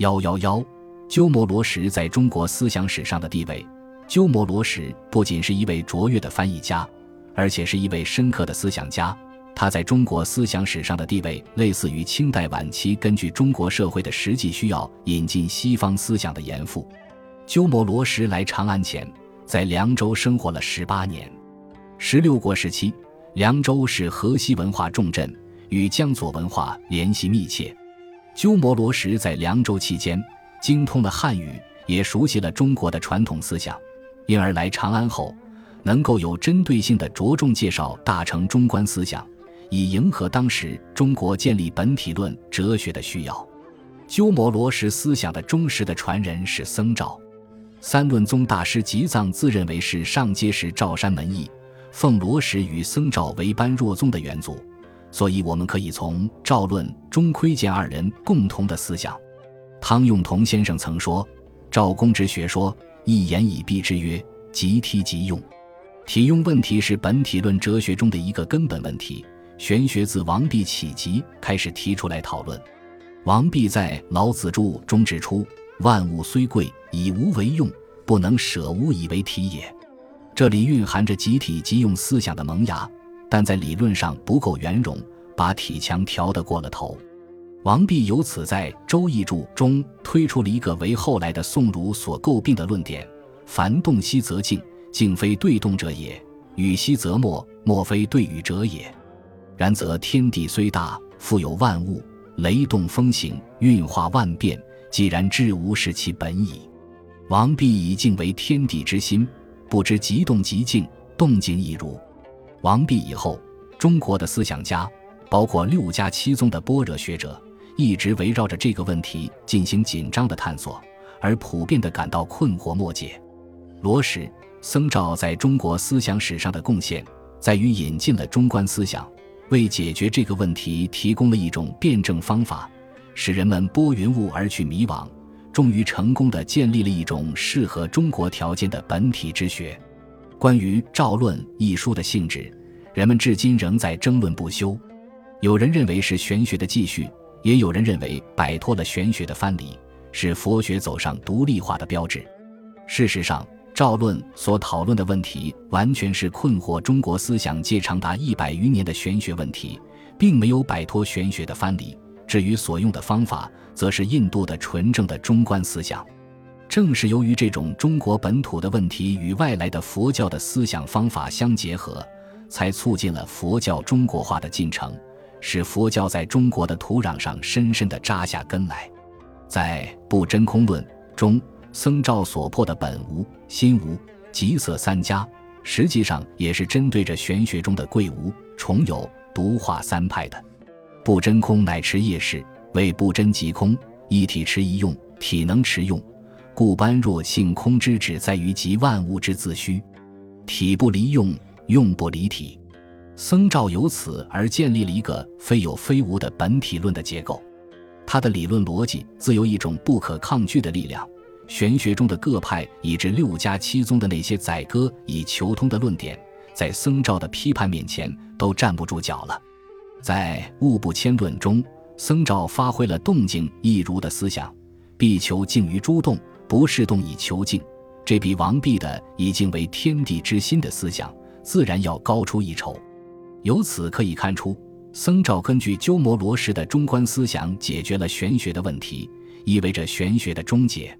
幺幺幺，鸠摩罗什在中国思想史上的地位。鸠摩罗什不仅是一位卓越的翻译家，而且是一位深刻的思想家。他在中国思想史上的地位，类似于清代晚期根据中国社会的实际需要引进西方思想的严复。鸠摩罗什来长安前，在凉州生活了十八年。十六国时期，凉州是河西文化重镇，与江左文化联系密切。鸠摩罗什在凉州期间，精通了汉语，也熟悉了中国的传统思想，因而来长安后，能够有针对性的着重介绍大乘中观思想。以迎合当时中国建立本体论哲学的需要，鸠摩罗什思想的忠实的传人是僧肇。三论宗大师吉藏自认为是上阶时赵山门裔，奉罗什与僧肇为般若宗的元祖，所以我们可以从赵论中窥见二人共同的思想。汤用彤先生曾说：“赵公之学说，一言以蔽之曰：即体即用。体用问题是本体论哲学中的一个根本问题。”玄学自王弼起即开始提出来讨论。王弼在《老子注》中指出：“万物虽贵，以无为用，不能舍无以为体也。”这里蕴含着集体即用思想的萌芽，但在理论上不够圆融，把体强调得过了头。王弼由此在《周易注》中推出了一个为后来的宋儒所诟病的论点：“凡动息则静，静非对动者也；与息则默，默非对与者也。”然则天地虽大，富有万物，雷动风行，运化万变，既然知无是其本矣。王弼以静为天地之心，不知即动即静，动静亦如。王弼以后，中国的思想家，包括六家七宗的般若学者，一直围绕着这个问题进行紧张的探索，而普遍的感到困惑莫解。罗什、僧肇在中国思想史上的贡献，在于引进了中观思想。为解决这个问题提供了一种辩证方法，使人们拨云雾而去迷惘，终于成功的建立了一种适合中国条件的本体之学。关于《赵论》一书的性质，人们至今仍在争论不休。有人认为是玄学的继续，也有人认为摆脱了玄学的藩篱，是佛学走上独立化的标志。事实上，赵论所讨论的问题，完全是困惑中国思想界长达一百余年的玄学问题，并没有摆脱玄学的藩篱。至于所用的方法，则是印度的纯正的中观思想。正是由于这种中国本土的问题与外来的佛教的思想方法相结合，才促进了佛教中国化的进程，使佛教在中国的土壤上深深地扎下根来。在《不真空论》中。僧肇所破的本无、心无、即色三家，实际上也是针对着玄学中的贵无、重有、独化三派的。不真空乃持业事，为不真即空，一体持一用，体能持用，故般若性空之旨在于集万物之自虚，体不离用，用不离体。僧肇由此而建立了一个非有非无的本体论的结构，他的理论逻辑自有一种不可抗拒的力量。玄学中的各派以至六家七宗的那些宰割以求通的论点，在僧肇的批判面前都站不住脚了。在《物不迁论》中，僧肇发挥了动静亦如的思想，必求静于诸动，不是动以求静。这比王弼的以静为天地之心的思想，自然要高出一筹。由此可以看出，僧肇根据鸠摩罗什的中观思想解决了玄学的问题，意味着玄学的终结。